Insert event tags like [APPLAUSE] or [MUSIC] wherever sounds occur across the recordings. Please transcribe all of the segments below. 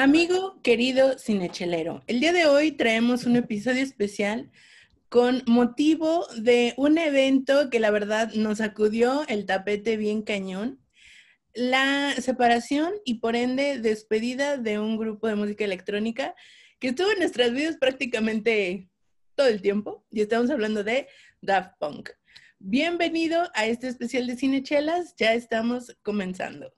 Amigo querido cinechelero, el día de hoy traemos un episodio especial con motivo de un evento que la verdad nos sacudió el tapete bien cañón, la separación y por ende despedida de un grupo de música electrónica que estuvo en nuestras vidas prácticamente todo el tiempo y estamos hablando de Daft Punk. Bienvenido a este especial de Cinechelas, ya estamos comenzando.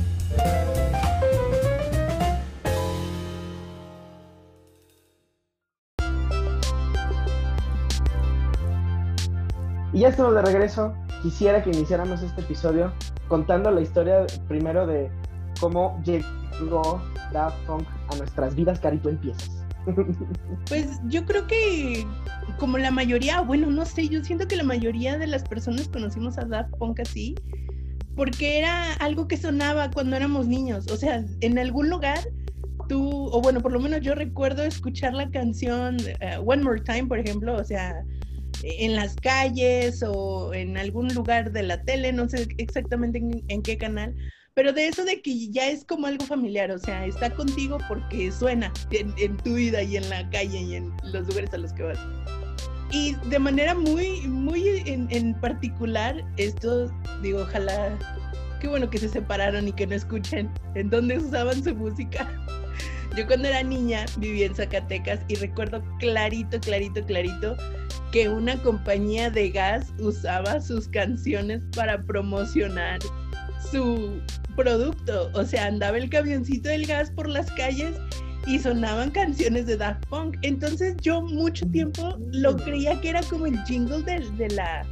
Y ya estamos de regreso. Quisiera que iniciáramos este episodio contando la historia primero de cómo llegó Daft Punk a nuestras vidas. Cari, tú empiezas. [LAUGHS] Pues yo creo que como la mayoría, bueno, no sé, yo siento que la mayoría de las personas conocimos a Daft Punk así, porque era algo que sonaba cuando éramos niños. O sea, en algún lugar tú, o bueno, por lo menos yo recuerdo escuchar la canción eh, One More Time, por ejemplo, o sea, en las calles o en algún lugar de la tele, no sé exactamente en, en qué canal, pero de eso de que ya es como algo familiar, o sea, está contigo porque suena en, en tu vida y en la calle y en los lugares a los que vas. Y de manera muy, muy en, en particular, esto, digo, ojalá, qué bueno que se separaron y que no escuchen en dónde usaban su música. Yo cuando era niña vivía en Zacatecas y recuerdo clarito, clarito, clarito que una compañía de gas usaba sus canciones para promocionar su producto. O sea, andaba el camioncito del gas por las calles y sonaban canciones de Daft Punk. Entonces yo mucho tiempo lo creía que era como el jingle de, de la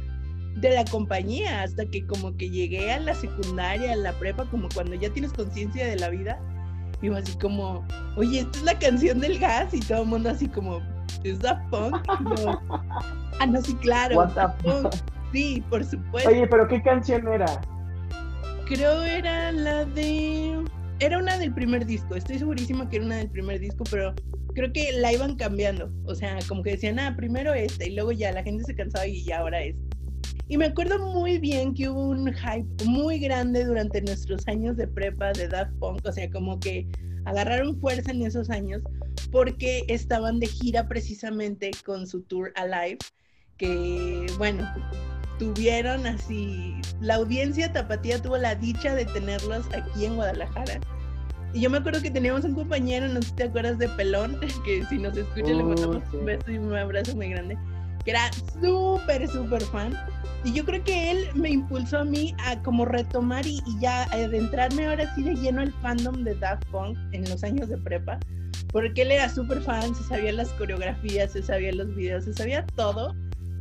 de la compañía hasta que como que llegué a la secundaria, a la prepa, como cuando ya tienes conciencia de la vida, iba así como, oye, esta es la canción del gas y todo el mundo así como, ¿es Daft Punk? Yo, ah, no, sí, claro. What the Punk. fuck? Sí, por supuesto. Oye, pero ¿qué canción era? Creo era la de. Era una del primer disco. Estoy segurísima que era una del primer disco, pero creo que la iban cambiando. O sea, como que decían, ah, primero esta, y luego ya la gente se cansaba y ya ahora esta. Y me acuerdo muy bien que hubo un hype muy grande durante nuestros años de prepa de Daft Punk. O sea, como que agarraron fuerza en esos años porque estaban de gira precisamente con su tour Alive. Que, bueno, tuvieron así, la audiencia tapatía tuvo la dicha de tenerlos aquí en Guadalajara. Y yo me acuerdo que teníamos un compañero, no sé si te acuerdas de Pelón, [LAUGHS] que si nos escucha le Oh, mandamos sí. un beso y un abrazo muy grande, que era súper, súper fan. Y yo creo que él me impulsó a mí a como retomar y, y ya adentrarme ahora sí de lleno al fandom de Daft Punk en los años de prepa, porque él era súper fan, se sabía las coreografías, se sabía los videos, se sabía todo.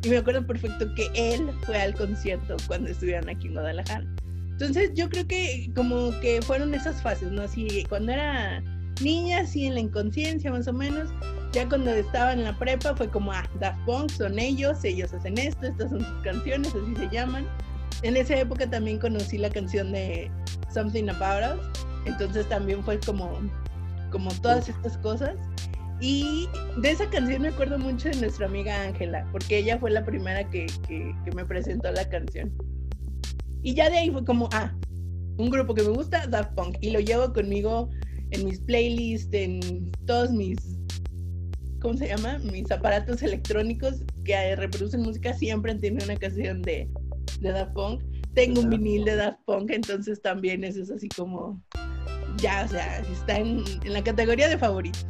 Y me acuerdo perfecto que él fue al concierto cuando estuvieron aquí en Guadalajara. Entonces yo creo que como que fueron esas fases, ¿no? Así cuando era niña, así en la inconsciencia más o menos. Ya cuando estaba en la prepa fue como, ah, Daft Punk son ellos, ellos hacen esto, estas son sus canciones, así se llaman. En esa época también conocí la canción de Something About Us, entonces también fue como, como todas estas cosas. Y de esa canción me acuerdo mucho de nuestra amiga Ángela, porque ella fue la primera que, que, que me presentó la canción. Y ya de ahí fue como, ah, un grupo que me gusta, Daft Punk, y lo llevo conmigo en mis playlists, en todos mis, ¿cómo se llama? Mis aparatos electrónicos que reproducen música, siempre tienen una canción de, de Daft Punk. Tengo un vinil de Daft Punk, entonces también eso es así como, ya, o sea, está en, en la categoría de favoritos.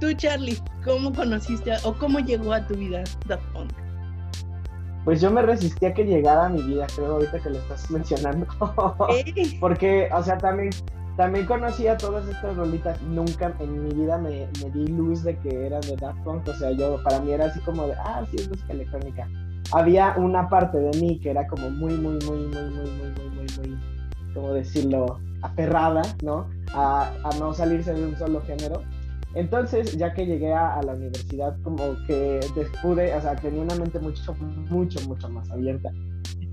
Tú, Charlie, ¿cómo conociste o cómo llegó a tu vida Daft Punk? Pues yo me resistí a que llegara a mi vida, creo, ahorita que lo estás [LAUGHS] mencionando. Porque, o sea, también, también conocía todas estas rolitas. Nunca en mi vida me, me di luz de que eran de Daft Punk. O sea, yo, para mí era así como de, ah, sí, es música electrónica. Había una parte de mí que era como muy, muy, muy, muy, muy, muy, muy, muy, muy, ¿cómo decirlo? Aferrada, ¿no? A, a no salirse de un solo género. Entonces, ya que llegué a, la universidad, como que pude, o sea, tenía una mente mucho, mucho, mucho más abierta.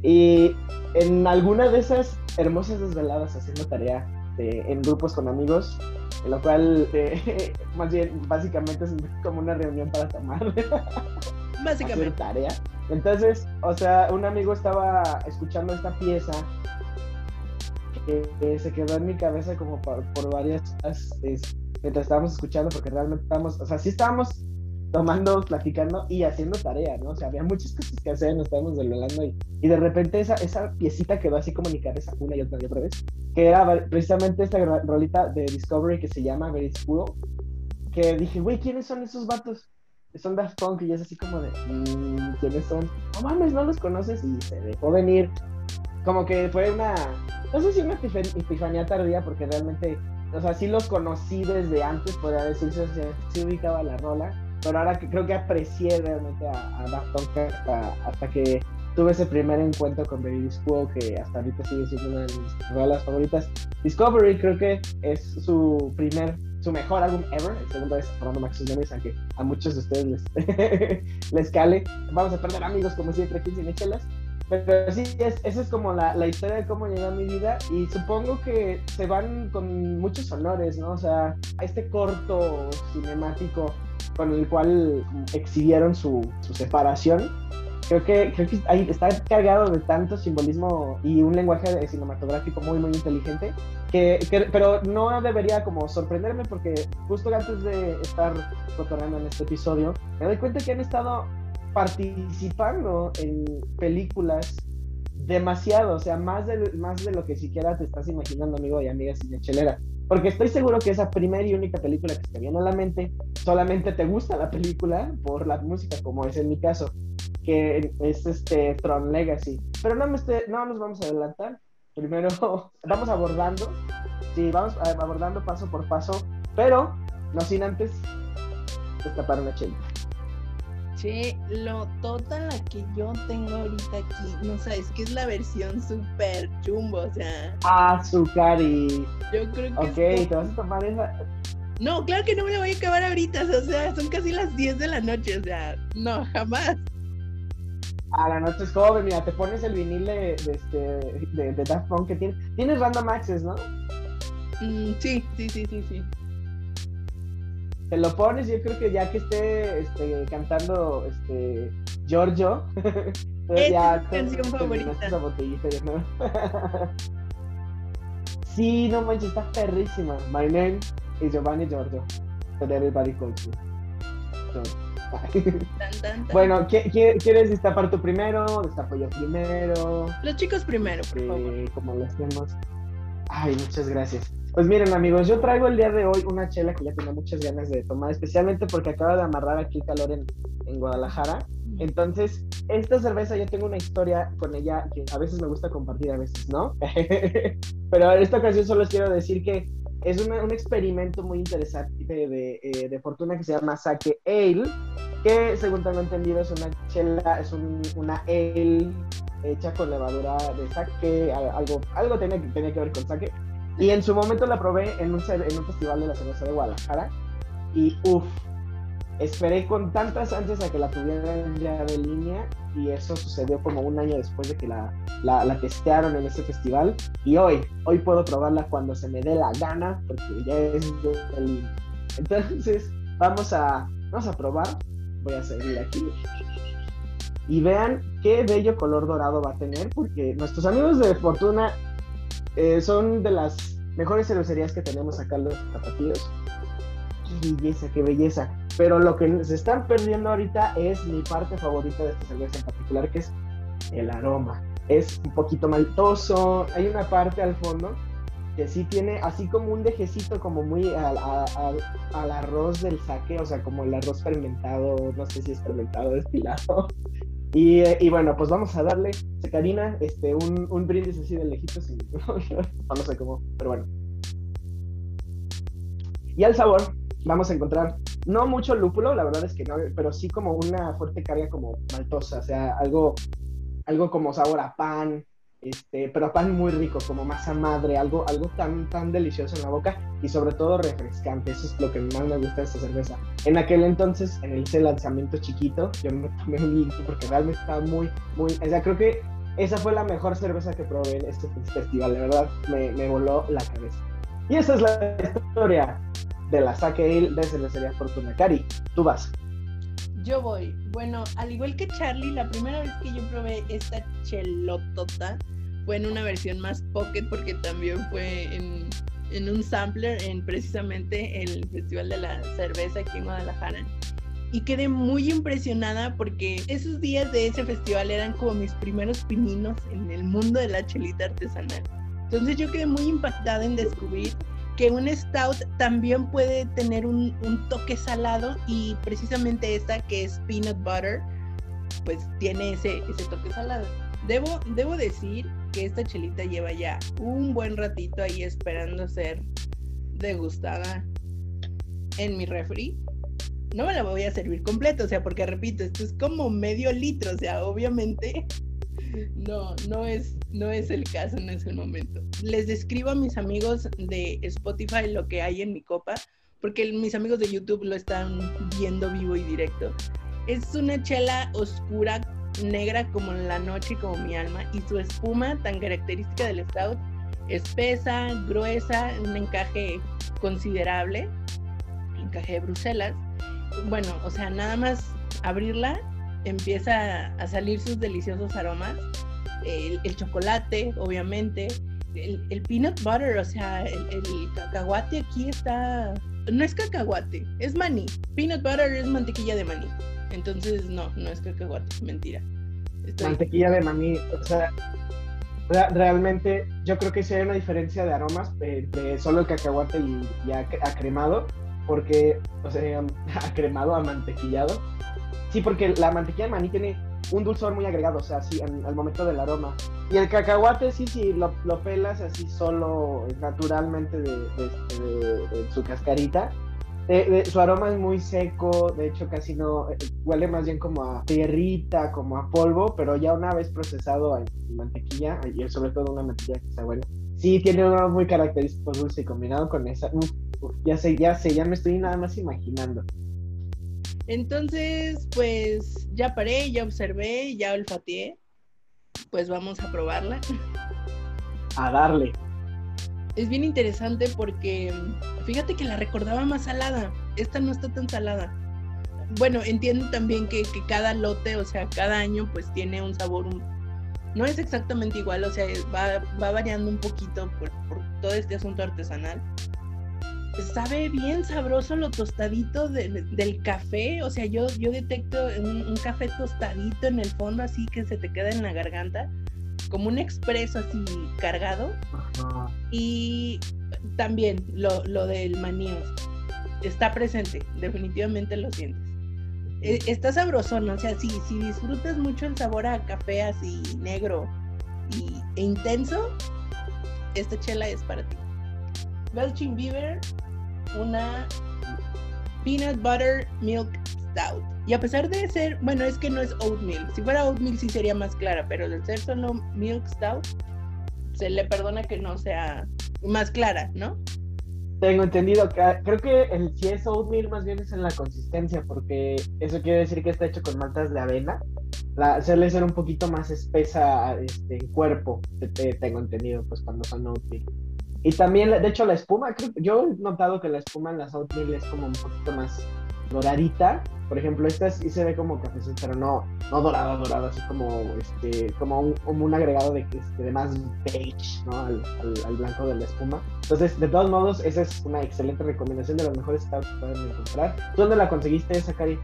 Y en alguna de esas hermosas desveladas haciendo tarea en grupos con amigos, en lo cual, eh, [LAUGHS] más bien, básicamente es como una reunión para tomar. [LAUGHS] Básicamente. Tarea. Entonces, o sea, un amigo estaba escuchando esta pieza que, se quedó en mi cabeza como por, varias mientras estábamos escuchando, porque realmente estábamos, o sea, sí estábamos tomando, platicando y haciendo tarea, ¿no? O sea, había muchas cosas que hacer, nos estábamos desvelando y, y de repente esa, esa piecita quedó así como en mi cabeza una y otra y otra vez, que era precisamente esta rolita de Discovery que se llama Very School, que dije, güey, ¿quiénes son esos vatos? Son Daft Punk y es así como de, mm, ¿quiénes son? No mames, no los conoces y se dejó venir. Como que fue una, no sé si una epifanía tardía porque realmente, o sea, sí los conocí desde antes, podría decirse, sí ubicaba la rola, pero ahora que creo que aprecié realmente a, a Daft Punk hasta, que tuve ese primer encuentro con Baby Disco, que hasta ahorita sigue siendo una de mis favoritas. Discovery creo que es su primer, su mejor álbum ever, el segundo es Fernando Max Memes, aunque a muchos de ustedes les, [LAUGHS] les cale. Vamos a perder amigos como siempre aquí sin échelas. Pero sí, es, esa es como la, la, historia de cómo llegó a mi vida y supongo que se van con muchos honores, ¿no? O sea, este corto cinemático con el cual exhibieron su, su separación, creo que, creo que ahí está cargado de tanto simbolismo y un lenguaje cinematográfico muy, muy inteligente, que, pero no debería como sorprenderme porque justo antes de estar cotorreando en este episodio, me doy cuenta que han estado participando en películas demasiado, o sea, más de, más de lo que siquiera te estás imaginando, amigo y amiga chelera. Porque estoy seguro que esa primera y única película que te viene a la mente, solamente te gusta la película por la música, como es en mi caso, que es este Tron Legacy. Pero no, me no nos vamos a adelantar. Primero [LAUGHS] vamos abordando, sí, vamos abordando paso por paso, pero no sin antes destapar una chela. Che, lo total la que yo tengo ahorita aquí, no sabes que es la versión super chumbo, o sea. Azúcar y. Yo creo que. Ok, te vas a tomar esa. No, claro que no me la voy a acabar ahorita, o sea, son casi las 10 de la noche, o sea, no, jamás. A la noche es joven, mira, te pones el vinil de, este, de, de Daft Punk que tiene. Tienes Random Access, ¿no? Mm, sí, sí, sí, sí, sí te lo pones, yo creo que ya que esté este, cantando este, Giorgio, [LAUGHS] es ya canción favorita. Esa botellita, ¿no? [LAUGHS] sí, no manches, está perrísima. My name is Giovanni Giorgio. But everybody calls me. [LAUGHS] Bueno, ¿quieres destapar tú primero? ¿Destapo yo primero? Los chicos primero, por favor. Como lo hacemos. Ay, muchas gracias. Pues miren amigos, yo traigo el día de hoy una chela que ya tengo muchas ganas de tomar, especialmente porque acaba de amarrar aquí calor en, en Guadalajara. Entonces, esta cerveza yo tengo una historia con ella que a veces me gusta compartir, a veces no. [LAUGHS] Pero en esta ocasión solo quiero decir que es un experimento muy interesante de, eh, de, fortuna que se llama Sake Ale, que según tengo entendido es una chela, es una ale hecha con levadura de sake, algo, algo tenía, tenía que ver con sake. Y en su momento la probé en un, en un festival de la cerveza de Guadalajara. Y uff, esperé con tantas ansias a que la tuvieran ya de línea. Y eso sucedió como un año después de que la, la, testearon en ese festival. Y hoy, hoy puedo probarla cuando se me dé la gana, porque ya es de línea. Entonces, vamos a, vamos a probar. Voy a seguir aquí. Y vean qué bello color dorado va a tener, porque nuestros amigos de Fortuna eh, son de las mejores cervecerías que tenemos acá los zapatillos. Qué belleza, qué belleza. Pero lo que se están perdiendo ahorita es mi parte favorita de esta cerveza en particular, que es el aroma. Es un poquito maltoso. Hay una parte al fondo que sí tiene así como un dejecito como muy al, arroz del saque, o sea, como el arroz fermentado, no sé si es fermentado, destilado. [LAUGHS] Y, y, bueno, pues vamos a darle, Karina, este, un, un brindis así de lejitos. [LAUGHS] no, sé cómo, pero bueno. Y al sabor, vamos a encontrar no mucho lúpulo, la verdad es que no, pero sí como una fuerte carga como maltosa, o sea, algo, algo como sabor a pan, este, pero pan muy rico, como masa madre, algo, algo tan, tan delicioso en la boca y sobre todo refrescante. Eso es lo que más me gusta de esta cerveza. En aquel entonces, en ese lanzamiento chiquito, yo me tomé un litro porque realmente estaba muy, muy, o sea, creo que esa fue la mejor cerveza que probé en este festival, de verdad me, voló la cabeza. Y esa es la historia de la Sake Ale de Cervecería Fortuna. Cari, tú vas. Yo voy. Bueno, al igual que Charlie, la primera vez que yo probé esta chelotota fue en una versión más pocket porque también fue en, en un sampler en precisamente el Festival de la Cerveza aquí en Guadalajara. Y quedé muy impresionada porque esos días de ese festival eran como mis primeros pininos en el mundo de la chelita artesanal. Entonces yo quedé muy impactada en descubrir que un stout también puede tener un, un, toque salado y precisamente esta que es peanut butter, pues tiene ese, ese toque salado. Debo, debo decir que esta chelita lleva ya un buen ratito ahí esperando ser degustada en mi refri. No me la voy a servir completa, o sea, porque repito, esto es como medio litro, o sea, obviamente [LAUGHS] no, no es, no es el caso en ese momento. Les describo a mis amigos de Spotify lo que hay en mi copa, porque mis amigos de YouTube lo están viendo vivo y directo. Es una chela oscura, negra como la noche y como mi alma, y su espuma tan característica del stout, espesa, gruesa, un encaje considerable, encaje de Bruselas. Bueno, o sea, nada más abrirla empieza a salir sus deliciosos aromas. El, chocolate, obviamente, el, peanut butter, o sea, el, cacahuate aquí está... No es cacahuate, es maní. Peanut butter es mantequilla de maní. Entonces, no, no es cacahuate, mentira. Mantequilla de maní, o sea, realmente yo creo que sí hay una diferencia de aromas entre solo el cacahuate y, y acremado, porque, o sea, [LAUGHS] acremado, amantequillado, Sí, porque la mantequilla de maní tiene un dulzor muy agregado, o sea, así al momento del aroma. Y el cacahuate, sí, sí, lo, pelas así solo, naturalmente de, su cascarita. su aroma es muy seco, de hecho casi no, eh, huele más bien como a tierrita, como a polvo, pero ya una vez procesado en mantequilla, y sobre todo una mantequilla que está buena, sí tiene un aroma muy característico dulce y combinado con esa, ya sé, ya sé, ya me estoy nada más imaginando. Entonces, pues ya paré, ya observé, ya olfateé. Pues vamos a probarla. A darle. Es bien interesante porque fíjate que la recordaba más salada. Esta no está tan salada. Bueno, entiendo también que, cada lote, o sea, cada año pues tiene un sabor, no es exactamente igual, o sea, va, va variando un poquito por, por todo este asunto artesanal sabe bien sabroso lo tostadito del café. O sea, yo, yo detecto un, café tostadito en el fondo, así que se te queda en la garganta, como un expreso así cargado. Y también lo, lo del maní está presente, definitivamente lo sientes. E, está sabrosón, o sea, si, si disfrutas mucho el sabor a café así negro y, e intenso, esta chela es para ti. Belching Beaver una peanut butter milk stout. Y a pesar de ser, bueno, es que no es oatmeal. Si fuera oatmeal sí sería más clara, pero de ser solo milk stout, se le perdona que no sea más clara, ¿no? Tengo entendido que creo que el si es oatmeal más bien es en la consistencia, porque eso quiere decir que está hecho con maltas de avena. La, ser un poquito más espesa este, en cuerpo, tengo entendido, pues cuando son oatmeal. Y también, de hecho, la espuma, creo, yo he notado que la espuma en las oatmeal es como un poquito más doradita. Por ejemplo, esta sí se ve como café, pero no, no dorada, dorada, así como, este, como, un, como un agregado de, este, de más beige, ¿no? Al, al, blanco de la espuma. Entonces, de todos modos, esa es una excelente recomendación de las mejores stouts que pueden encontrar. ¿Tú dónde la conseguiste esa, Cari?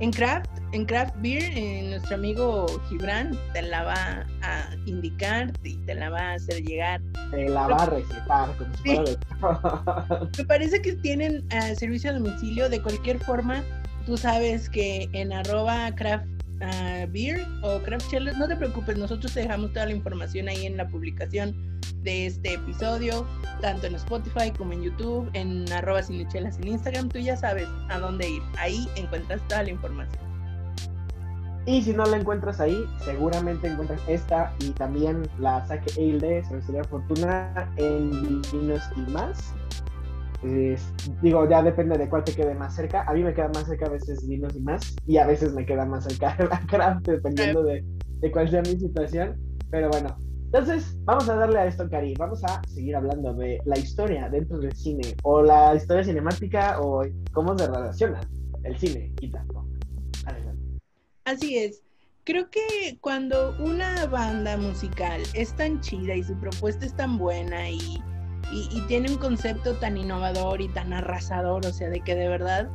En Craft, en Craft Beer, eh, nuestro amigo Gibran te la va a indicar y te la va a hacer llegar. Te la va a recetar, como si Me parece que tienen uh, servicio a domicilio. De cualquier forma, tú sabes que en arroba craft beer o craft challenge, no te preocupes, nosotros te dejamos toda la información ahí en la publicación de este episodio, tanto en Spotify como en YouTube, en arroba sinichelas en Instagram, tú ya sabes a dónde ir. Ahí encuentras toda la información. Y si no la encuentras ahí, seguramente encuentras esta y también la saque Eilde, Cervecería Fortuna, en Vinos y más. Digo, ya depende de cuál te quede más cerca. A mí me queda más cerca a veces Vinos y más, y a veces me queda más cerca [LAUGHS] la craft, dependiendo de, de cuál sea mi situación. Pero bueno, entonces, vamos a darle a esto, Cari. Vamos a seguir hablando de la historia dentro del cine, o la historia cinemática, o cómo se relaciona el cine y tanto. Así es. Creo que cuando una banda musical es tan chida y su propuesta es tan buena y, y, tiene un concepto tan innovador y tan arrasador, o sea, de que de verdad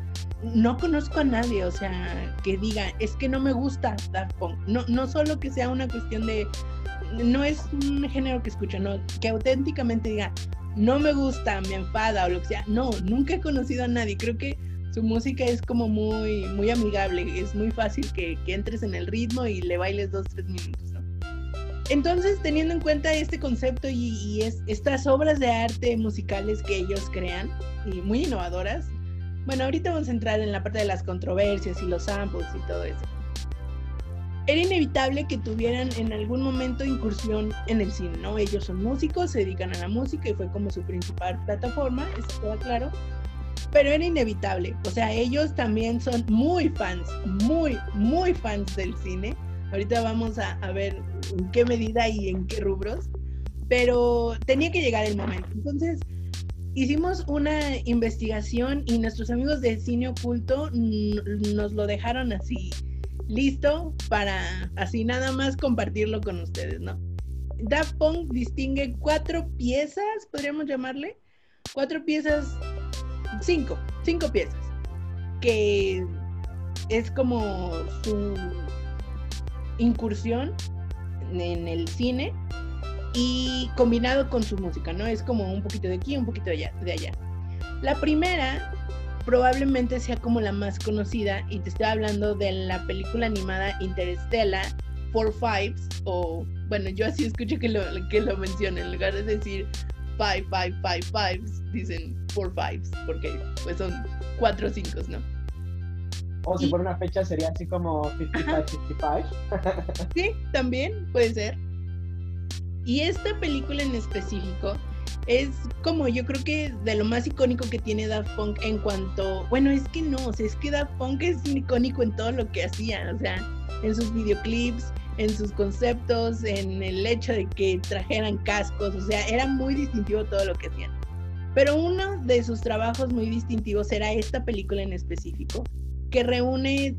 no conozco a nadie, o sea, que diga, es que no me gusta Daft Punk. No, no solo que sea una cuestión de, no es un género que escucho, no, que auténticamente diga, no me gusta, me enfada o lo que sea. No, nunca he conocido a nadie. Creo que su música es como muy, muy amigable, es muy fácil que, entres en el ritmo y le bailes dos, tres minutos. Entonces, teniendo en cuenta este concepto y, es, estas obras de arte musicales que ellos crean, y muy innovadoras, bueno, ahorita vamos a entrar en la parte de las controversias y los samples y todo eso. Era inevitable que tuvieran en algún momento incursión en el cine, ¿no? Ellos son músicos, se dedican a la música y fue como su principal plataforma, eso queda claro pero era inevitable. O sea, ellos también son muy fans, muy, muy fans del cine. Ahorita vamos a, ver en qué medida y en qué rubros, pero tenía que llegar el momento. Entonces, hicimos una investigación y nuestros amigos de Cine Oculto nos lo dejaron así listo para así nada más compartirlo con ustedes, ¿no? Daft Punk distingue cuatro piezas, podríamos llamarle, cuatro piezas cinco, cinco piezas, que es como su incursión en el cine y combinado con su música, ¿no? Es como un poquito de aquí, un poquito de allá. De allá. La primera probablemente sea como la más conocida y te estoy hablando de la película animada Interstellar, Four Fives, o bueno, yo así escucho que lo, que lo mencionen, en lugar de decir five, five, five, fives, dicen four fives, porque pues son cuatro cinco, ¿no? O si por una fecha sería así como 55, 55. [LAUGHS] sí, también puede ser. Y esta película en específico es como yo creo que de lo más icónico que tiene Daft Punk en cuanto, bueno, es que no, o sea, es que Daft Punk es icónico en todo lo que hacía, o sea, en sus videoclips, en sus conceptos, en el hecho de que trajeran cascos, o sea, era muy distintivo todo lo que hacían. Pero uno de sus trabajos muy distintivos era esta película en específico, que reúne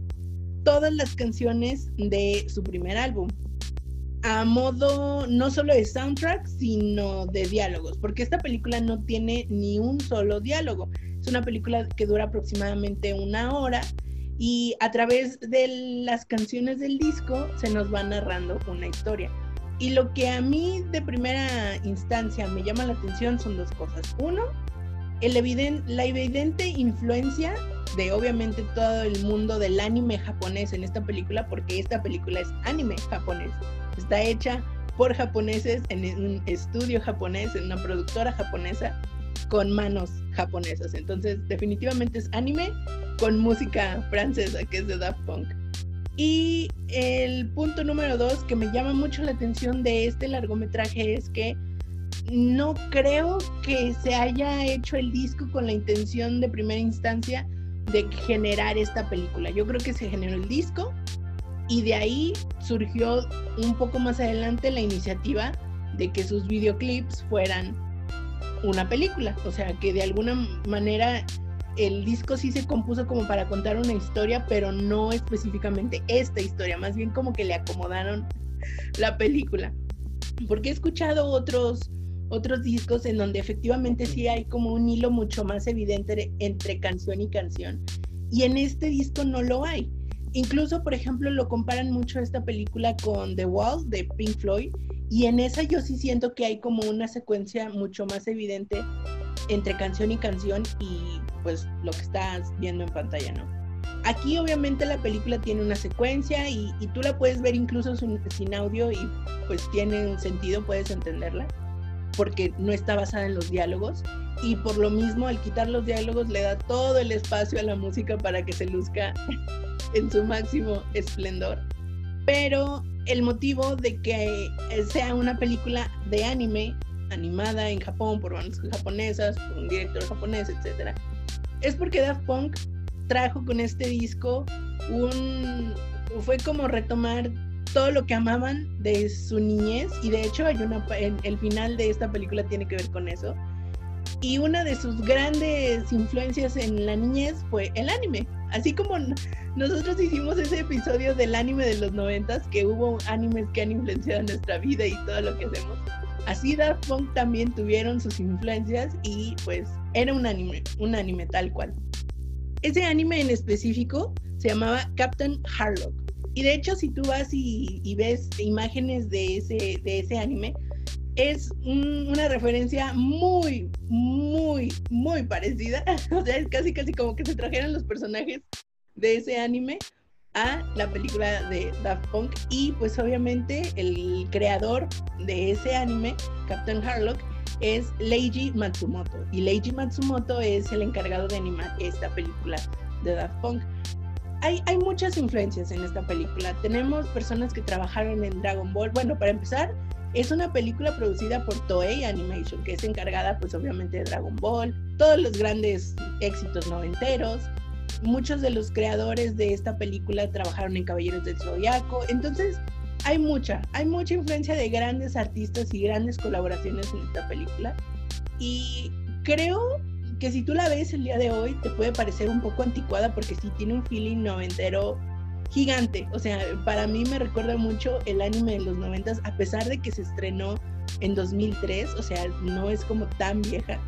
todas las canciones de su primer álbum, a modo no solo de soundtrack, sino de diálogos, porque esta película no tiene ni un solo diálogo. Es una película que dura aproximadamente una hora y a través de las canciones del disco se nos va narrando una historia. Y lo que a mí de primera instancia me llama la atención son dos cosas. Uno, el la evidente influencia de obviamente todo el mundo del anime japonés en esta película, porque esta película es anime japonés. Está hecha por japoneses en un estudio japonés, en una productora japonesa con manos japonesas. Entonces, definitivamente es anime con música francesa, que es de Daft Punk. Y el punto número dos que me llama mucho la atención de este largometraje es que no creo que se haya hecho el disco con la intención de primera instancia de generar esta película. Yo creo que se generó el disco y de ahí surgió un poco más adelante la iniciativa de que sus videoclips fueran una película. O sea, que de alguna manera el disco sí se compuso como para contar una historia, pero no específicamente esta historia, más bien como que le acomodaron la película. Porque he escuchado otros otros discos en donde efectivamente sí hay como un hilo mucho más evidente entre canción y canción. Y en este disco no lo hay. Incluso, por ejemplo, lo comparan mucho esta película con The Wall de Pink Floyd y en esa yo sí siento que hay como una secuencia mucho más evidente entre canción y canción y pues lo que estás viendo en pantalla, ¿no? Aquí obviamente la película tiene una secuencia y, tú la puedes ver incluso sin, sin, audio y pues tiene un sentido, puedes entenderla, porque no está basada en los diálogos y por lo mismo al quitar los diálogos le da todo el espacio a la música para que se luzca [LAUGHS] en su máximo esplendor. pero el motivo de que sea una película de anime, animada en Japón por bandas japonesas, por un director japonés, etc., es porque Daft Punk trajo con este disco un... fue como retomar todo lo que amaban de su niñez y de hecho hay una el final de esta película tiene que ver con eso y una de sus grandes influencias en la niñez fue el anime. Así como nosotros hicimos ese episodio del anime de los noventas que hubo animes que han influenciado nuestra vida y todo lo que hacemos así Daft Punk también tuvieron sus influencias y pues era un anime un anime tal cual. Ese anime en específico se llamaba Captain Harlock y de hecho, si tú vas y, ves imágenes de ese, de ese anime, es una referencia muy, muy, muy parecida. [LAUGHS] o sea, es casi, casi como que se trajeran los personajes de ese anime a la película de Daft Punk. Y pues obviamente el creador de ese anime, Captain Harlock, es Leiji Matsumoto. Y Leiji Matsumoto es el encargado de animar esta película de Daft Punk hay, muchas influencias en esta película. Tenemos personas que trabajaron en Dragon Ball. Bueno, para empezar, es una película producida por Toei Animation, que es encargada pues obviamente de Dragon Ball, todos los grandes éxitos noventeros. Muchos de los creadores de esta película trabajaron en Caballeros del Zodiaco. Entonces, hay mucha, hay mucha influencia de grandes artistas y grandes colaboraciones en esta película. Y creo que si tú la ves el día de hoy te puede parecer un poco anticuada porque sí tiene un feeling noventero gigante. O sea, para mí me recuerda mucho el anime de los noventas, a pesar de que se estrenó en 2003, o sea, no es como tan vieja,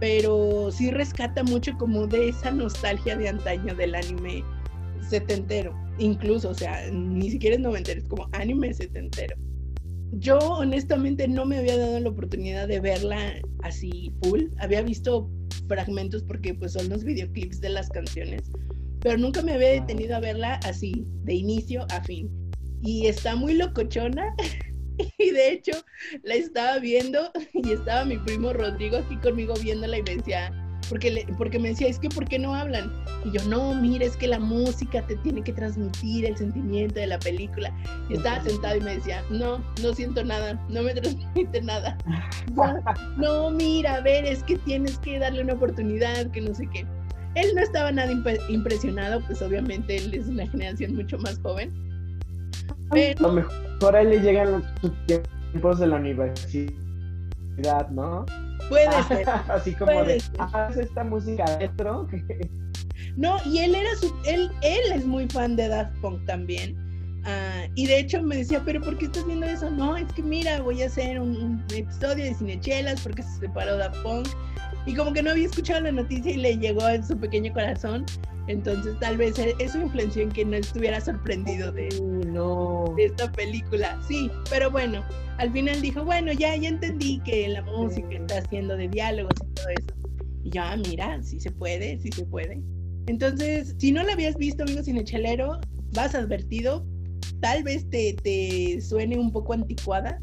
pero sí rescata mucho como de esa nostalgia de antaño del anime setentero, incluso, o sea, ni siquiera es noventero, es como anime setentero. Yo honestamente no me había dado la oportunidad de verla así full, había visto fragmentos porque pues son los videoclips de las canciones, pero nunca me había detenido a verla así, de inicio a fin. Y está muy locochona [LAUGHS] y de hecho la estaba viendo y estaba mi primo Rodrigo aquí conmigo viéndola y me decía, porque, porque me decía, es que ¿por qué no hablan? Y yo, no, mira, es que la música te tiene que transmitir el sentimiento de la película. Y estaba sentado y me decía, no, no siento nada, no me [LAUGHS] transmite nada. [LAUGHS] no, mira, a ver, es que tienes que darle una oportunidad, que no sé qué. Él no estaba nada impresionado, pues obviamente él es una generación mucho más joven. Pero... A lo mejor a él le llegan los tiempos de la universidad, ¿no? Puede ser. [LAUGHS] Así como de, ah, esta música retro. [LAUGHS] no, y él era su, él, él es muy fan de Daft Punk también. Ah, y de hecho me decía, pero ¿por qué estás viendo eso? No, es que mira, voy a hacer un, episodio de Cinechelas porque se separó Daft Punk. Y como que no había escuchado la noticia y le llegó en su pequeño corazón. Entonces tal vez e, eso influenció en que no estuviera sorprendido de, de esta película. Sí, pero bueno, al final dijo, bueno, ya, ya entendí que la música está haciendo de diálogos y todo eso. Y yo, ah, mira, sí se puede, sí se puede. Entonces, si no la habías visto, amigo cinechelero, vas advertido, tal vez te, te suene un poco anticuada,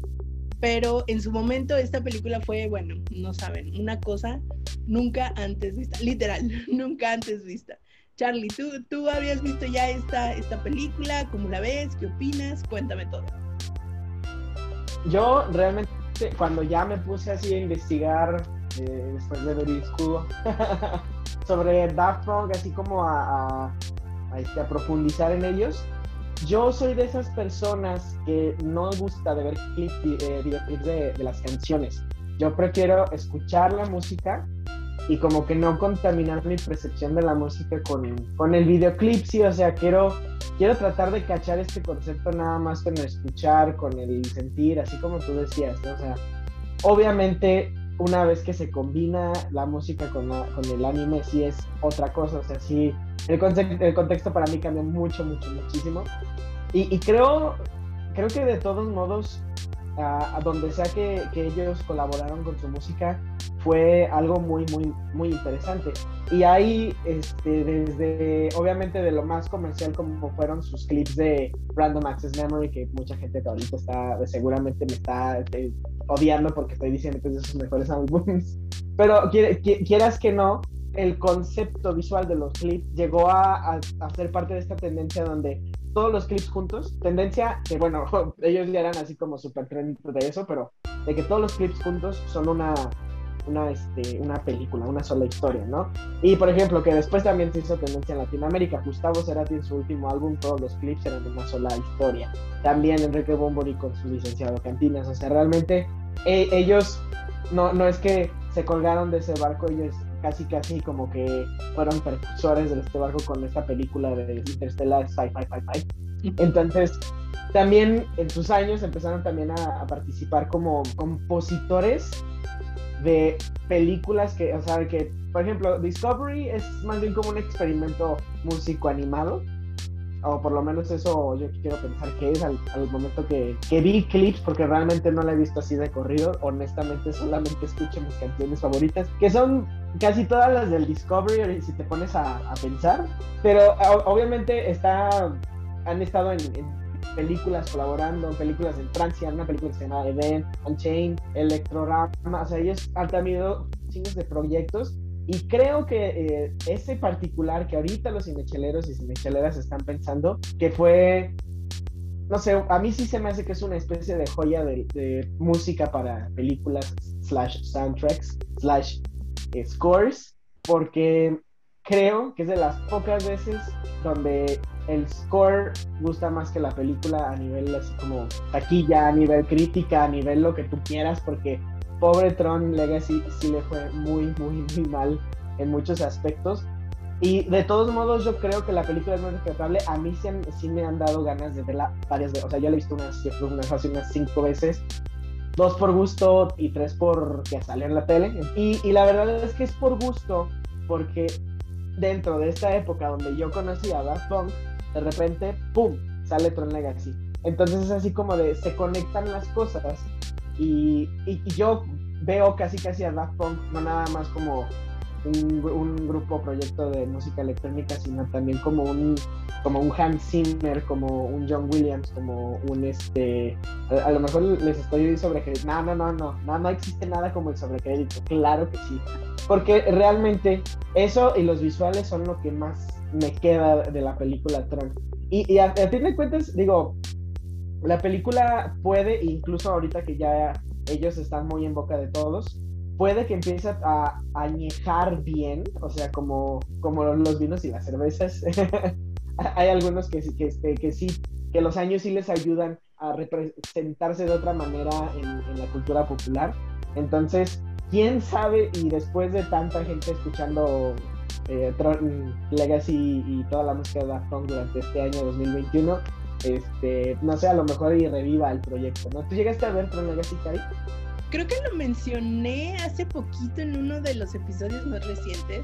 pero en su momento esta película fue, bueno, no saben, una cosa nunca antes vista, literal, [LAUGHS] nunca antes vista. Charlie, ¿tú, tú habías visto ya esta, esta película? ¿Cómo la ves? ¿Qué opinas? Cuéntame todo yo realmente cuando ya me puse así a investigar eh, después de ver el escudo [LAUGHS] sobre Daft Punk, así como a, este, a, profundizar en ellos, yo soy de esas personas que no gusta de ver clip, eh, videoclips de, las canciones. Yo prefiero escuchar la música y como que no contaminar mi percepción de la música con, con el videoclip, sí, o sea, quiero, quiero tratar de cachar este concepto nada más con el escuchar, con el sentir, así como tú decías, ¿no? O sea, obviamente una vez que se combina la música con, con el anime, sí es otra cosa, o sea, sí, el, el contexto para mí cambia mucho, mucho, muchísimo. Y, y creo, creo que de todos modos, a, donde sea que, que, ellos colaboraron con su música, fue algo muy, muy, muy interesante. Y ahí, este, desde, obviamente, de lo más comercial, como fueron sus clips de Random Access Memory, que mucha gente ahorita está, seguramente me está este, odiando porque estoy diciendo que es de sus mejores álbumes. Pero quieras que no, el concepto visual de los clips llegó a, a, ser parte de esta tendencia donde todos los clips juntos. Tendencia que, bueno, [LAUGHS] ellos ya eran así como súper trend de eso, pero de que todos los clips juntos son una, una, este, una película, una sola historia, ¿no? Y por ejemplo, que después también se hizo tendencia en Latinoamérica. Gustavo Cerati en su último álbum, todos los clips eran de una sola historia. También Enrique Bombori con su licenciado Cantinas. O sea, realmente e, ellos no, no es que se colgaron de ese barco, ellos casi casi como que fueron precursores de este barco con esta película de Interstellar Sci-Fi Fi-Fi. Entonces, también en sus años empezaron también a, a, participar como compositores de películas que, o sea, que, por ejemplo, Discovery es más bien como un experimento músico animado, o por lo menos eso yo quiero pensar que es al, al momento que, que, vi clips, porque realmente no la he visto así de corrido, honestamente solamente escucho mis canciones favoritas, que son casi todas las del Discovery, si te pones a, a pensar, pero obviamente está, han estado en, en películas colaborando, películas en Francia, una película que se llama Event, Unchained, Electrorama, o sea, ellos han tenido cines de proyectos y creo que eh, ese particular que ahorita los cinecheleros y cinecheleras están pensando, que fue, no sé, a mí sí se me hace que es una especie de joya de, de música para películas, slash soundtracks, slash eh, scores, porque creo que es de las pocas veces donde el score gusta más que la película a nivel así como taquilla, a nivel crítica, a nivel lo que tú quieras, porque pobre Tron Legacy sí le fue muy, muy, muy mal en muchos aspectos. Y de todos modos, yo creo que la película es muy respetable. A mí sí, sí, me han dado ganas de verla varias veces. O sea, yo la he visto unas, unas, unas cinco veces. Dos por gusto y tres por que salió en la tele. Y, y la verdad es que es por gusto, porque dentro de esta época donde yo conocí a Daft Punk, de repente, ¡pum!, sale Tron Legacy. Entonces es así como de, se conectan las cosas y, y, yo veo casi casi a Daft Punk no nada más como un, un, grupo proyecto de música electrónica, sino también como un como un Hans Zimmer, como un John Williams, como un este a, a lo mejor les estoy sobrecrédito. No, no, no, no, no, no existe nada como el sobrecrédito, claro que sí. Porque realmente eso y los visuales son lo que más me queda de la película Tron. Y, y a, a fin de cuentas, digo, la película puede, incluso ahorita que ya ellos están muy en boca de todos, puede que empiece a añejar bien, o sea, como, como los vinos y las cervezas. [LAUGHS] Hay algunos que, que, este, que sí, que los años sí les ayudan a representarse de otra manera en, la cultura popular. Entonces, quién sabe, y después de tanta gente escuchando eh, Tron Legacy y toda la música de Daft Punk durante este año 2021, este, no sé, a lo mejor y reviva el proyecto, ¿no? ¿Tú llegaste a ver Tron Legacy, Cari? Creo que lo mencioné hace poquito en uno de los episodios más recientes.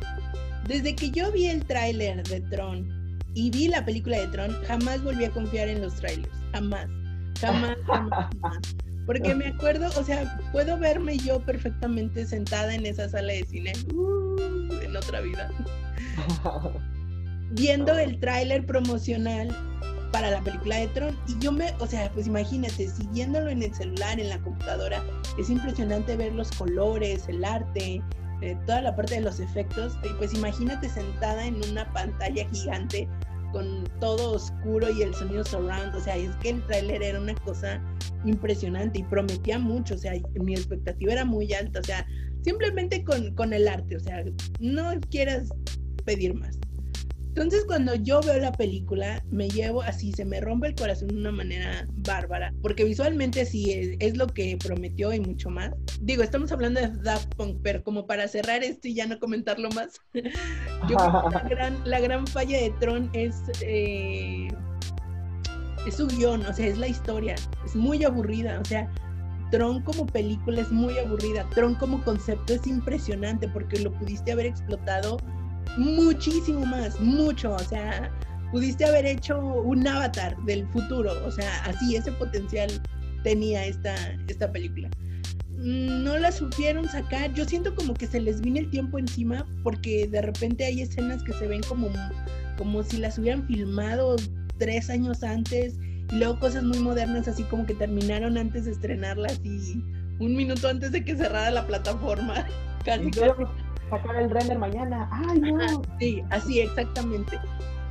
Desde que yo vi el tráiler de Tron y vi la película de Tron, jamás volví a confiar en los trailers. Jamás. Jamás, [LAUGHS] jamás, jamás. Porque me acuerdo, o sea, puedo verme yo perfectamente sentada en esa sala de cine, uh, en otra vida, [LAUGHS] viendo el tráiler promocional para la película de Tron. Y yo me, o sea, pues imagínate, si viéndolo en el celular, en la computadora, es impresionante ver los colores, el arte, eh, toda la parte de los efectos. Y pues imagínate sentada en una pantalla gigante con todo oscuro y el sonido surround, o sea, es que el tráiler era una cosa impresionante y prometía mucho, o sea, mi expectativa era muy alta, o sea, simplemente con, con el arte, o sea, no quieras pedir más. Entonces cuando yo veo la película, me llevo así, se me rompe el corazón de una manera bárbara, porque visualmente sí es, es, lo que prometió y mucho más. Digo, estamos hablando de Daft Punk, pero como para cerrar esto y ya no comentarlo más, [LAUGHS] yo creo que la [LAUGHS] gran, la gran falla de Tron es, eh, es su guion, o sea, es la historia, es muy aburrida, o sea, Tron como película es muy aburrida, Tron como concepto es impresionante porque lo pudiste haber explotado muchísimo más, mucho, o sea, pudiste haber hecho un avatar del futuro, o sea, así ese potencial tenía esta, esta película. No la supieron sacar, yo siento como que se les vino el tiempo encima porque de repente hay escenas que se ven como, como si las hubieran filmado tres años antes y luego cosas muy modernas así como que terminaron antes de estrenarlas y un minuto antes de que cerrara la plataforma. [LAUGHS] Casi, casi sacar el render mañana. Ay, no. sí, así exactamente.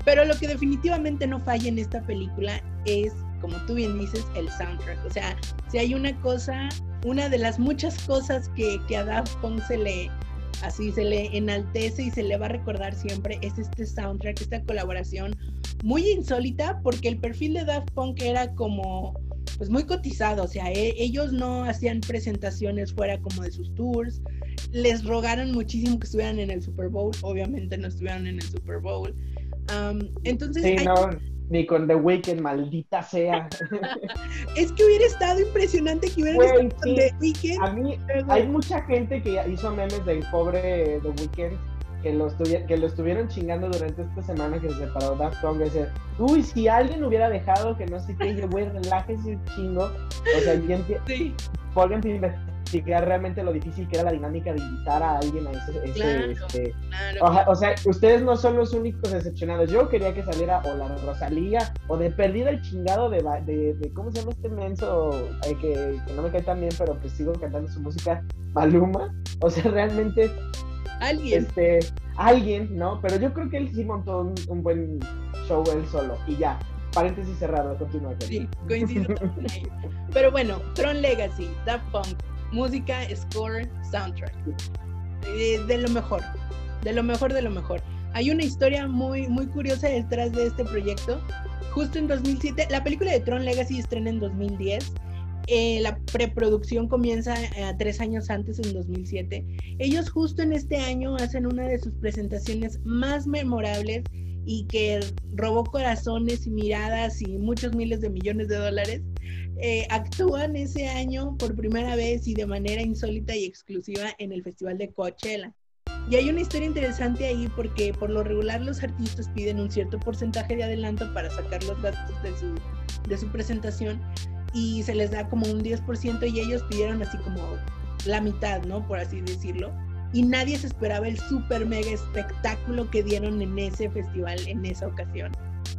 Pero lo que definitivamente no falla en esta película es, como tú bien dices, el soundtrack. O sea, si hay una cosa, una de las muchas cosas que, que a Daft Punk se le, así se le enaltece y se le va a recordar siempre es este soundtrack, esta colaboración muy insólita porque el perfil de Daft Punk era como pues muy cotizado, o sea, e, ellos no hacían presentaciones fuera como de sus tours, les rogaron muchísimo que estuvieran en el Super Bowl, obviamente no estuvieron en el Super Bowl. entonces... Sí, no, ni con The Weeknd, maldita sea. [LAUGHS] es que hubiera estado impresionante que hubiera estado con The Weeknd. A mí, hay mucha gente que hizo memes del pobre The Weeknd que lo, que lo estuvieron chingando durante esta semana que se separó Daft Punk. Decir, uy, si alguien hubiera dejado que no sé qué, yo, güey, relájese un chingo. O sea, alguien sí. pónganse a investigar realmente lo difícil que era la dinámica de invitar a alguien a ese. ese este... O, sea, ustedes no son los únicos decepcionados. Yo quería que saliera o la Rosalía o de perdida el chingado de, de, ¿cómo se llama este menso? que, que no me cae tan bien, pero pues sigo cantando su música, Maluma. O sea, realmente Alguien. Este, alguien, ¿no? Pero yo creo que él sí montó un, buen show él solo. Y ya, paréntesis cerrado, continúa. Sí, coincido. Pero bueno, Tron Legacy, Daft Punk, música, score, soundtrack. De, de, lo mejor, de lo mejor, de lo mejor. Hay una historia muy, muy curiosa detrás de este proyecto. Justo en 2007, la película de Tron Legacy estrena en 2010 eh, la preproducción comienza eh, tres años antes, en 2007. Ellos justo en este año hacen una de sus presentaciones más memorables y que robó corazones y miradas y muchos miles de millones de dólares. Eh, actúan ese año por primera vez y de manera insólita y exclusiva en el Festival de Coachella. Y hay una historia interesante ahí porque por lo regular los artistas piden un cierto porcentaje de adelanto para sacar los gastos de su, de su presentación y se les da como un 10% y ellos pidieron así como la mitad, ¿no? Por así decirlo. Y nadie se esperaba el super mega espectáculo que dieron en ese festival en esa ocasión.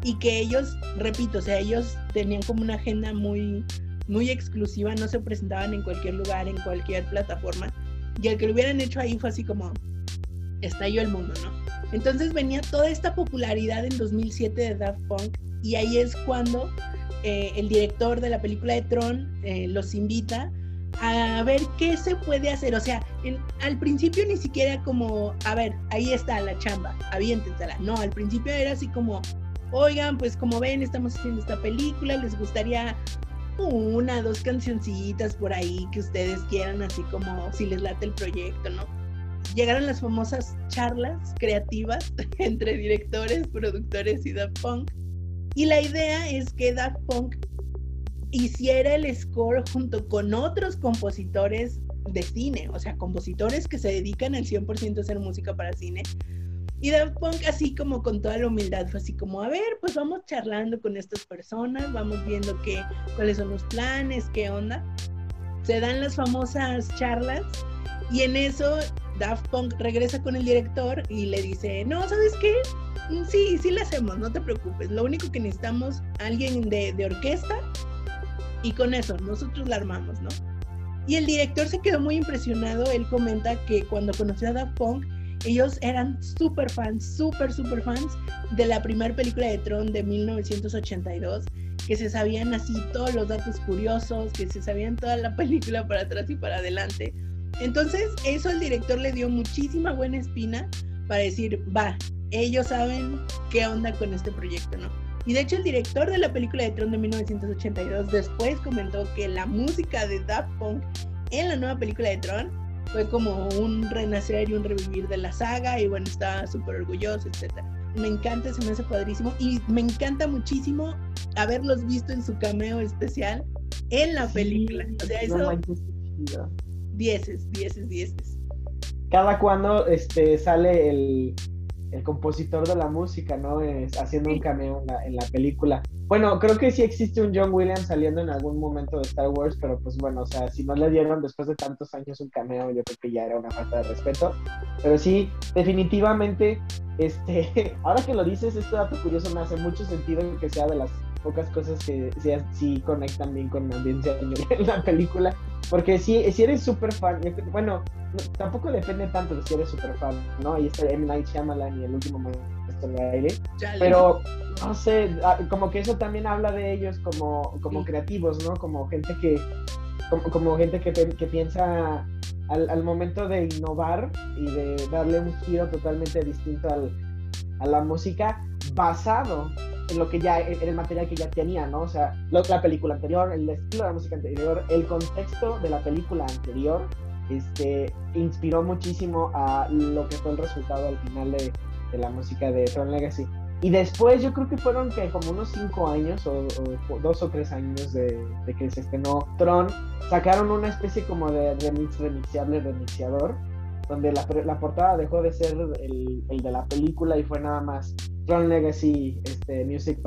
Y que ellos, repito, o sea, ellos tenían como una agenda muy, muy exclusiva, no se presentaban en cualquier lugar, en cualquier plataforma. Y el que lo hubieran hecho ahí fue así como, estalló el mundo, ¿no? Entonces venía toda esta popularidad en 2007 de Daft Punk y ahí es cuando eh, el director de la película de Tron eh, los invita a ver qué se puede hacer. O sea, al principio ni siquiera como, a ver, ahí está la chamba, aviéntensela. No, al principio era así como, oigan, pues como ven, estamos haciendo esta película, les gustaría una, dos cancioncitas por ahí que ustedes quieran, así como si les late el proyecto, ¿no? Llegaron las famosas charlas creativas [LAUGHS] entre directores, productores y Daft Punk y la idea es que Daft Punk hiciera el score junto con otros compositores de cine, o sea, compositores que se dedican al 100% a hacer música para cine. Y Daft Punk así como con toda la humildad fue así como, a ver, pues vamos charlando con estas personas, vamos viendo qué, cuáles son los planes, qué onda. Se dan las famosas charlas y en eso Daft Punk regresa con el director y le dice, no, ¿sabes qué? Sí, sí la hacemos, no te preocupes. Lo único que necesitamos alguien de, de orquesta y con eso nosotros la armamos, ¿no? Y el director se quedó muy impresionado. Él comenta que cuando conoció a Daft Punk, ellos eran súper fans, súper, súper fans de la primera película de Tron de 1982, que se sabían así todos los datos curiosos, que se sabían toda la película para atrás y para adelante. Entonces, eso al director le dio muchísima buena espina para decir, va, ellos saben qué onda con este proyecto, ¿no? Y de hecho el director de la película de Tron de 1982 después comentó que la música de Daft Punk en la nueva película de Tron fue como un renacer y un revivir de la saga y bueno, estaba súper orgulloso, etc. Me encanta, se me hace padrísimo y me encanta muchísimo haberlos visto en su cameo especial en la película. O sea, eso... Dieces, dieces, dieces. Cada cuando este, sale el, el compositor de la música, ¿no? Es, haciendo un cameo en la, película. Bueno, creo que sí existe un John Williams saliendo en algún momento de Star Wars, pero pues bueno, o sea, si no le dieron después de tantos años un cameo, yo creo que ya era una falta de respeto. Pero sí, definitivamente, este, [LAUGHS] ahora que lo dices, este dato curioso me hace mucho sentido que sea de las pocas cosas que sí, conectan bien con la audiencia [LAUGHS] en la película. Porque si, si eres súper fan, bueno, tampoco depende tanto de si eres súper fan, ¿no? Ahí está M. Night Shyamalan y el último maestro Mr. Riley. Pero, no sé, ah, como que eso también habla de ellos como, como creativos, ¿no? Como gente que, como, gente que, que piensa al, al, momento de innovar y de darle un giro totalmente distinto al, a la música basado en lo que ya, en el material que ya tenía, ¿no? O sea, la película anterior, el estilo de la música anterior, el contexto de la película anterior, este, inspiró muchísimo a lo que fue el resultado al final de, de la música de Tron Legacy. Y después yo creo que fueron que como unos cinco años o, dos o tres años de, de, que se estrenó Tron, sacaron una especie como de remix, remixiable, remixiador, donde la, la portada dejó de ser el, el, de la película y fue nada más Tron Legacy, este, Music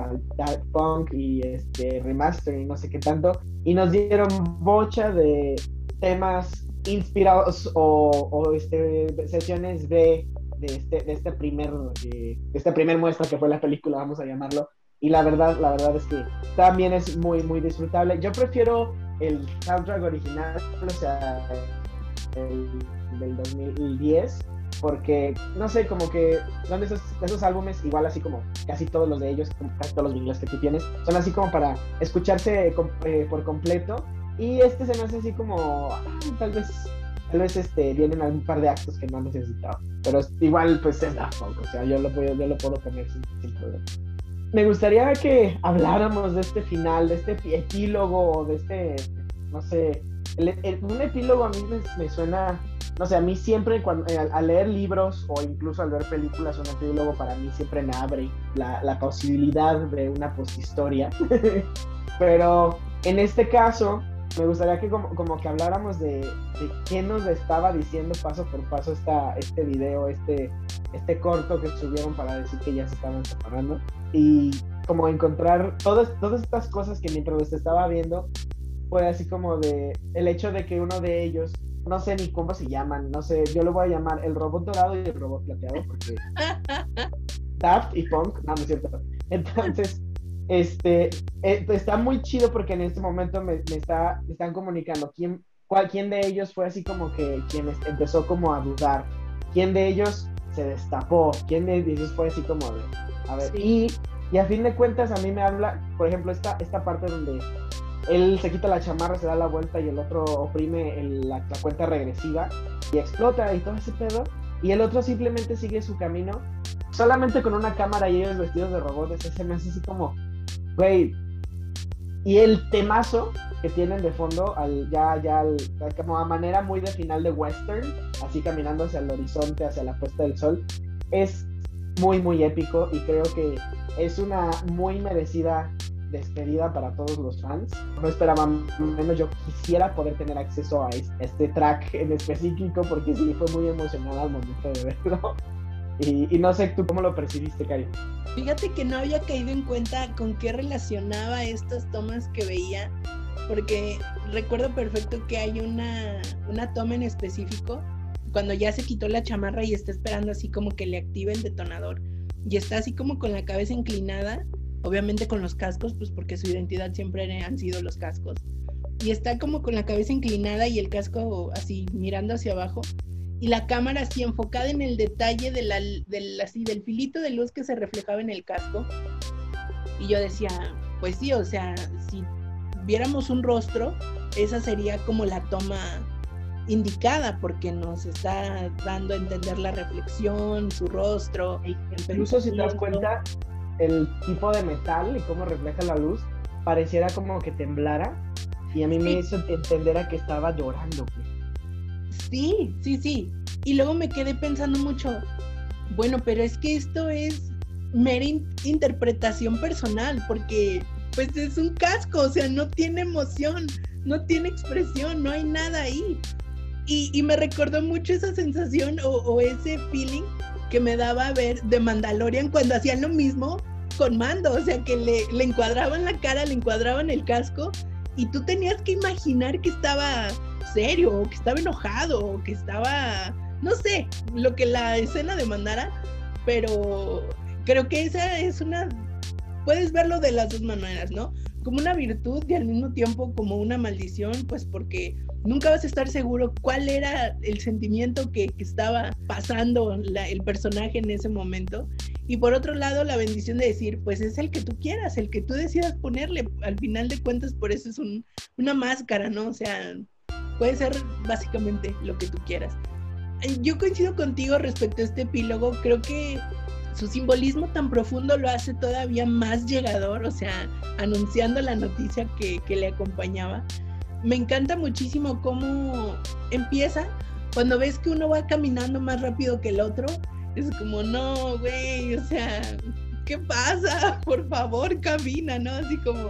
Punk y este, Remaster y no sé qué tanto. Y nos dieron bocha de temas inspirados o, este, sesiones de, de, este, de, este primer, de, esta muestra que fue la película, vamos a llamarlo. Y la verdad, la verdad es que también es muy, muy disfrutable. Yo prefiero el soundtrack original, o sea, el del 2010 porque, no sé, como que son de esos, esos álbumes, igual así como casi todos los de ellos, casi todos los vinilos que tú tienes, son así como para escucharse eh, por completo. Y este se me hace así como, tal vez, tal vez este, vienen un par de actos que no necesitaba. Pero igual, pues es Daft Punk, o sea, yo lo, puedo, yo lo puedo poner sin, problema. Me gustaría que habláramos de este final, de este epílogo, de este, no sé, un epílogo a mí me suena no sé, a mí siempre cuando, eh, al, leer libros o incluso al ver películas, un epílogo para mí siempre me abre la, posibilidad de una posthistoria. [LAUGHS] Pero en este caso, me gustaría que como, como que habláramos de, de, qué nos estaba diciendo paso por paso esta, este video, este, este corto que subieron para decir que ya se estaban separando. Y como encontrar todas, todas estas cosas que mientras los estaba viendo, fue así como de el hecho de que uno de ellos no sé ni cómo se llaman, no sé, yo lo voy a llamar el robot dorado y el robot plateado porque [LAUGHS] Daft y Punk, no, no es cierto. Entonces, este, eh, está muy chido porque en este momento me, está, están comunicando quién, cuál, quién de ellos fue así como que quien empezó como a dudar, quién de ellos se destapó, quién de ellos fue así como de, a ver, y, y a fin de cuentas a mí me habla, por ejemplo, esta, esta parte donde él se quita la chamarra, se da la vuelta y el otro oprime la, cuenta regresiva y explota y todo ese pedo. Y el otro simplemente sigue su camino solamente con una cámara y ellos vestidos de robots. Ese me hace así como, güey. Y el temazo que tienen de fondo, al, ya, ya, como a manera muy de final de western, así caminando hacia el horizonte, hacia la puesta del sol, es muy, muy épico y creo que es una muy merecida despedida para todos los fans. No esperaba menos, yo quisiera poder tener acceso a este track en específico porque sí, fue muy emocionada al momento de verlo. [LAUGHS] Y, no sé tú cómo lo percibiste, Cari. Fíjate que no había caído en cuenta con qué relacionaba estas tomas que veía, porque recuerdo perfecto que hay una, una toma en específico cuando ya se quitó la chamarra y está esperando así como que le active el detonador y está así como con la cabeza inclinada obviamente con los cascos, pues porque su identidad siempre han sido los cascos. Y está como con la cabeza inclinada y el casco así mirando hacia abajo y la cámara así enfocada en el detalle de la, del, así, del filito de luz que se reflejaba en el casco. Y yo decía, pues sí, o sea, si viéramos un rostro, esa sería como la toma indicada porque nos está dando a entender la reflexión, su rostro. Incluso si te das cuenta, el tipo de metal y cómo refleja la luz, pareciera como que temblara. Y a mí me hizo entender a que estaba llorando. Pues. Sí, sí, sí. Y luego me quedé pensando mucho, bueno, pero es que esto es mera interpretación personal, porque pues es un casco, o sea, no tiene emoción, no tiene expresión, no hay nada ahí. Y, y me recordó mucho esa sensación o, o ese feeling que me daba ver de Mandalorian cuando hacían lo mismo con Mando, o sea, que le, le encuadraban la cara, le encuadraban el casco y tú tenías que imaginar que estaba serio, o que estaba enojado, o que estaba, no sé, lo que la escena demandara, pero creo que esa es una, puedes verlo de las dos maneras, ¿no? Como una virtud y al mismo tiempo como una maldición, pues porque nunca vas a estar seguro cuál era el sentimiento que, estaba pasando el personaje en ese momento. Y por otro lado, la bendición de decir, pues es el que tú quieras, el que tú decidas ponerle. Al final de cuentas, por eso es un, una máscara, ¿no? O sea, puede ser básicamente lo que tú quieras. Yo coincido contigo respecto a este epílogo, creo que su simbolismo tan profundo lo hace todavía más llegador, o sea, anunciando la noticia que, que le acompañaba. Me encanta muchísimo cómo empieza cuando ves que uno va caminando más rápido que el otro es como, no, güey, o sea, ¿qué pasa? [LAUGHS] Por favor, camina, ¿no? Así como,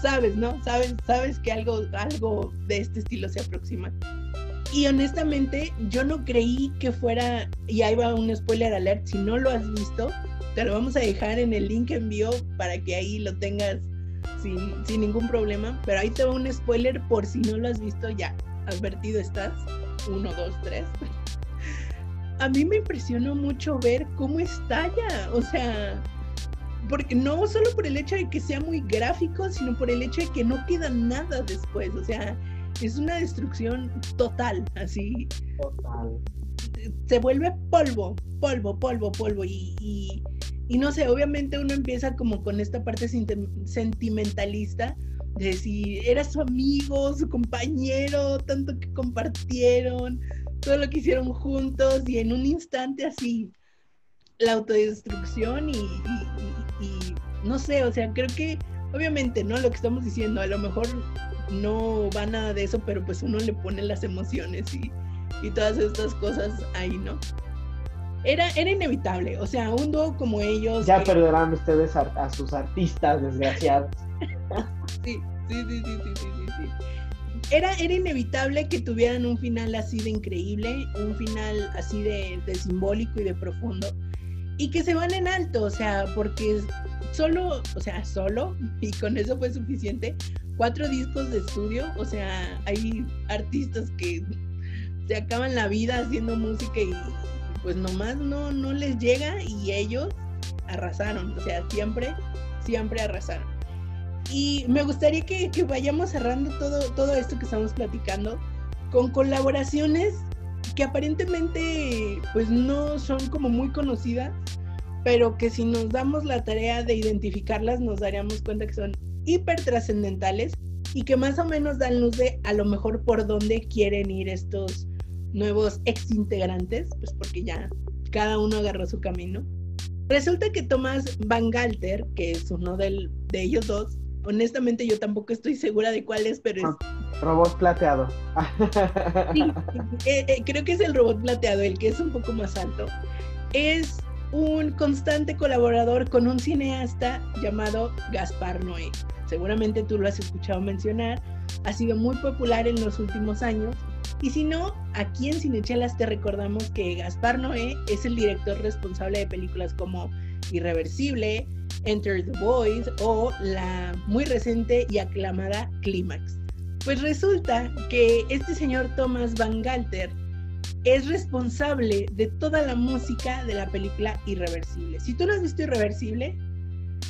sabes, ¿no? Sabes, sabes que algo, algo de este estilo se aproxima. Y honestamente, yo no creí que fuera, y ahí va un spoiler alert, si no lo has visto, te lo vamos a dejar en el link envío para que ahí lo tengas sin, sin ningún problema. Pero ahí te va un spoiler por si no lo has visto ya. Advertido estás. Uno, dos, tres [LAUGHS] a mí me impresionó mucho ver cómo estalla, o sea, porque no solo por el hecho de que sea muy gráfico, sino por el hecho de que no queda nada después, o sea, es una destrucción total, así. Total. Se vuelve polvo, polvo, polvo, polvo, y, y, no sé, obviamente uno empieza como con esta parte sentimentalista, de si era su amigo, su compañero, tanto que compartieron, todo lo que hicieron juntos y en un instante así la autodestrucción y, no sé, o sea, creo que obviamente, ¿no? Lo que estamos diciendo, a lo mejor no va nada de eso, pero pues uno le pone las emociones y, todas estas cosas ahí, ¿no? Era, era inevitable, o sea, un dúo como ellos. Ya perderán ustedes a, sus artistas desgraciados. [LAUGHS] sí, sí, sí, sí, sí, sí, sí era, era inevitable que tuvieran un final así de increíble, un final así de, simbólico y de profundo, y que se van en alto, o sea, porque solo, o sea, solo, y con eso fue suficiente, cuatro discos de estudio, o sea, hay artistas que se acaban la vida haciendo música y pues nomás no, no les llega y ellos arrasaron, o sea, siempre, siempre arrasaron. Y me gustaría que, vayamos cerrando todo, todo esto que estamos platicando con colaboraciones que aparentemente pues no son como muy conocidas, pero que si nos damos la tarea de identificarlas nos daríamos cuenta que son hiper trascendentales y que más o menos dan luz de a lo mejor por dónde quieren ir estos nuevos ex integrantes, pues porque ya cada uno agarró su camino. Resulta que Tomás Van Galter, que es uno de ellos dos, honestamente yo tampoco estoy segura de cuál es, pero es... Ah, robot plateado. [LAUGHS] sí, eh, eh, creo que es el robot plateado, el que es un poco más alto. Es un constante colaborador con un cineasta llamado Gaspar Noé. Seguramente tú lo has escuchado mencionar. Ha sido muy popular en los últimos años. Y si no, aquí en Cinechelas te recordamos que Gaspar Noé es el director responsable de películas como Irreversible, Enter the Boys o la muy reciente y aclamada Clímax. Pues resulta que este señor Thomas Van Galter es responsable de toda la música de la película Irreversible. Si tú no has visto Irreversible,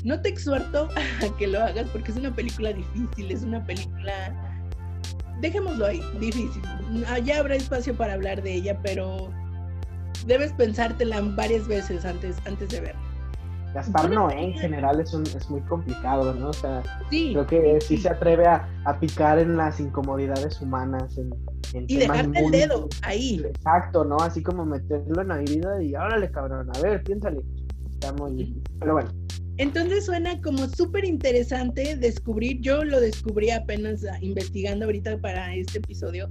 no te exhorto a que lo hagas porque es una película difícil, es una película, dejémoslo ahí, difícil. Allá habrá espacio para hablar de ella, pero debes pensártela varias veces antes, antes de verla. Gaspar Noé en general es, un, es muy complicado, ¿no? O sea, creo que sí, se atreve a, picar en las incomodidades humanas. En, y dejarte el dedo ahí. Exacto, ¿no? Así como meterlo en la vida y órale, cabrón, a ver, piénsale. Está muy. Pero bueno. Entonces suena como súper interesante descubrir, yo lo descubrí apenas ah, investigando ahorita para este episodio,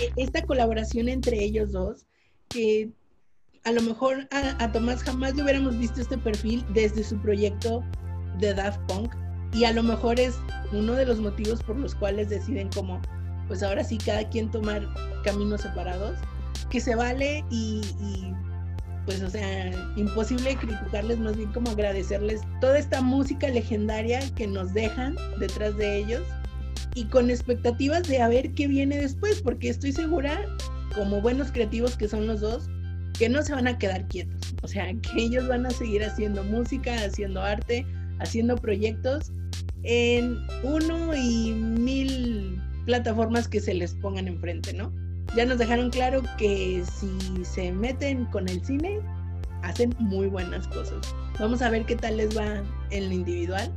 e, esta colaboración entre ellos dos, que a lo mejor a, Tomás jamás le hubiéramos visto este perfil desde su proyecto de Daft Punk y a lo mejor es uno de los motivos por los cuales deciden como pues ahora sí cada quien tomar caminos separados que se vale y, y pues o sea imposible criticarles más bien como agradecerles toda esta música legendaria que nos dejan detrás de ellos y con expectativas de a ver qué viene después porque estoy segura como buenos creativos que son los dos que no se van a quedar quietos, o sea, que ellos van a seguir haciendo música, haciendo arte, haciendo proyectos en uno y mil plataformas que se les pongan enfrente, ¿no? Ya nos dejaron claro que si se meten con el cine, hacen muy buenas cosas. Vamos a ver qué tal les va en lo individual.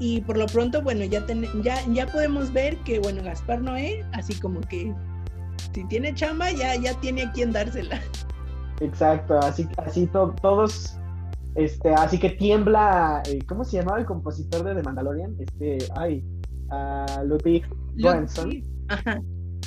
Y por lo pronto, bueno, ya, ya, ya podemos ver que, bueno, Gaspar Noé, así como que si tiene chamba, ya, ya tiene a quien dársela. Exacto, así, así todos, este, así que tiembla, eh, ¿cómo se llamaba el compositor de The Mandalorian? Este, ay, uh, Ludwig Göransson. Ajá.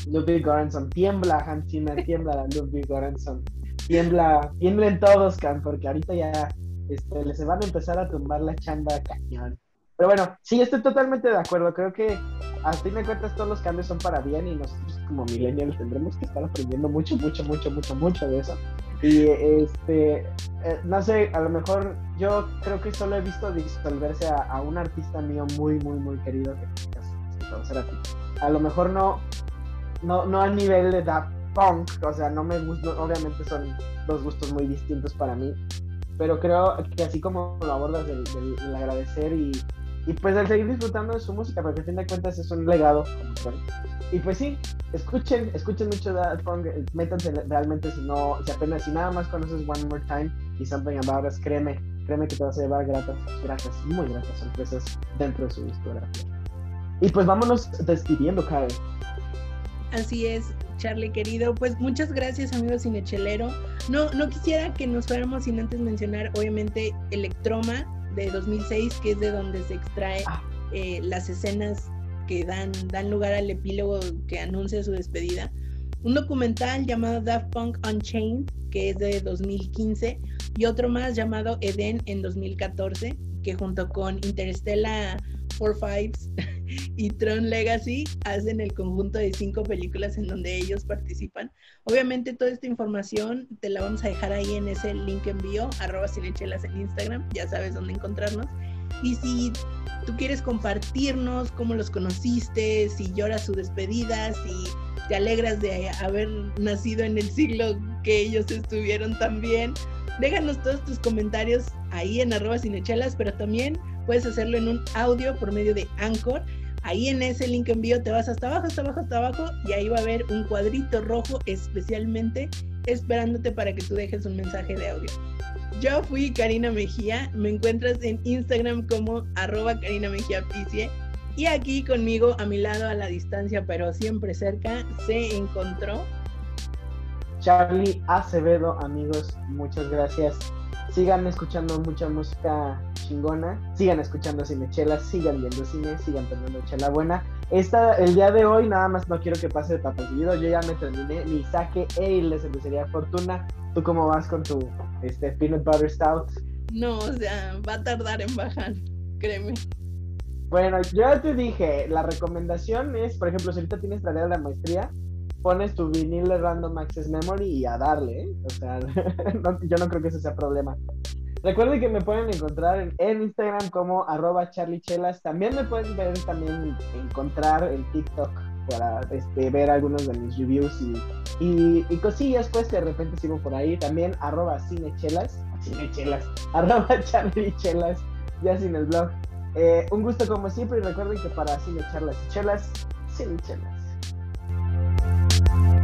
Ludwig Göransson, tiembla Hans Zimmer, tiembla Ludwig Göransson, tiembla, tiemblen todos, Can, porque ahorita ya este, les van a empezar a tumbar la chamba cañón. Pero bueno, sí, estoy totalmente de acuerdo. Creo que a fin de cuentas todos los cambios son para bien y nosotros como millennials tendremos que estar aprendiendo mucho, mucho, mucho, mucho, mucho de eso. Y este, eh, no sé, a lo mejor yo creo que solo he visto disolverse a, un artista mío muy, muy, muy querido que, a, a lo mejor no, no, no al nivel de Daft Punk, o sea, no me gusta, obviamente son dos gustos muy distintos para mí, pero creo que así como lo abordas del agradecer y y pues al seguir disfrutando de su música, porque a fin de cuentas es un legado Y pues sí, escuchen, escuchen mucho Daft Punk, métanse realmente si no, si apenas, si nada más conoces One More Time y Something About Us, créeme, créeme que te vas a llevar gratas, gratas, muy gratas sorpresas dentro de su discografía. Y pues vámonos despidiendo, Karen. Así es, Charlie querido. Pues muchas gracias, amigo Cinechelero. No, no quisiera que nos fuéramos sin antes mencionar, obviamente, Electroma, de 2006, que es de donde se extrae ah. eh, las escenas que dan, dan lugar al epílogo que anuncia su despedida. Un documental llamado Daft Punk Unchained, que es de 2015, y otro más llamado Eden en 2014, que junto con Interstellar Four Fives y Tron Legacy hacen el conjunto de cinco películas en donde ellos participan. Obviamente toda esta información te la vamos a dejar ahí en ese link envío, arroba cinechelas en Instagram, ya sabes dónde encontrarnos. Y si tú quieres compartirnos cómo los conociste, si lloras su despedida, si te alegras de haber nacido en el siglo que ellos estuvieron también, déjanos todos tus comentarios ahí en arroba cinechelas, pero también puedes hacerlo en un audio por medio de Anchor. Ahí en ese link envío te vas hasta abajo, hasta abajo, hasta abajo y ahí va a haber un cuadrito rojo especialmente esperándote para que tú dejes un mensaje de audio. Yo fui Karina Mejía, me encuentras en Instagram como arroba Karina Mejía y aquí conmigo a mi lado a la distancia pero siempre cerca se encontró Charlie Acevedo, amigos, muchas gracias sigan escuchando mucha música chingona, sigan escuchando cinechelas, sigan viendo cine, sigan teniendo chela buena. Esta, el día de hoy nada más no quiero que pase de seguido, yo ya me terminé mi saque e la cervecería Fortuna. ¿Tú cómo vas con tu este, peanut butter stout? No, o sea, va a tardar en bajar, créeme. Bueno, yo ya te dije, la recomendación es, por ejemplo, si ahorita tienes tarea de la maestría, pones tu vinil de Random Access Memory y a darle, ¿eh? O sea, [LAUGHS] yo no creo que ese sea problema. Recuerden que me pueden encontrar en, Instagram como arroba charliechelas. También me pueden ver, también encontrar en TikTok para este, ver algunos de mis reviews y, y, cosillas pues que de repente sigo por ahí. También arroba cinechelas, cinechelas, [LAUGHS] arroba charliechelas, ya sin el blog. Eh, un gusto como siempre y recuerden que para cinecharlas y chelas, cinechelas. Thank you.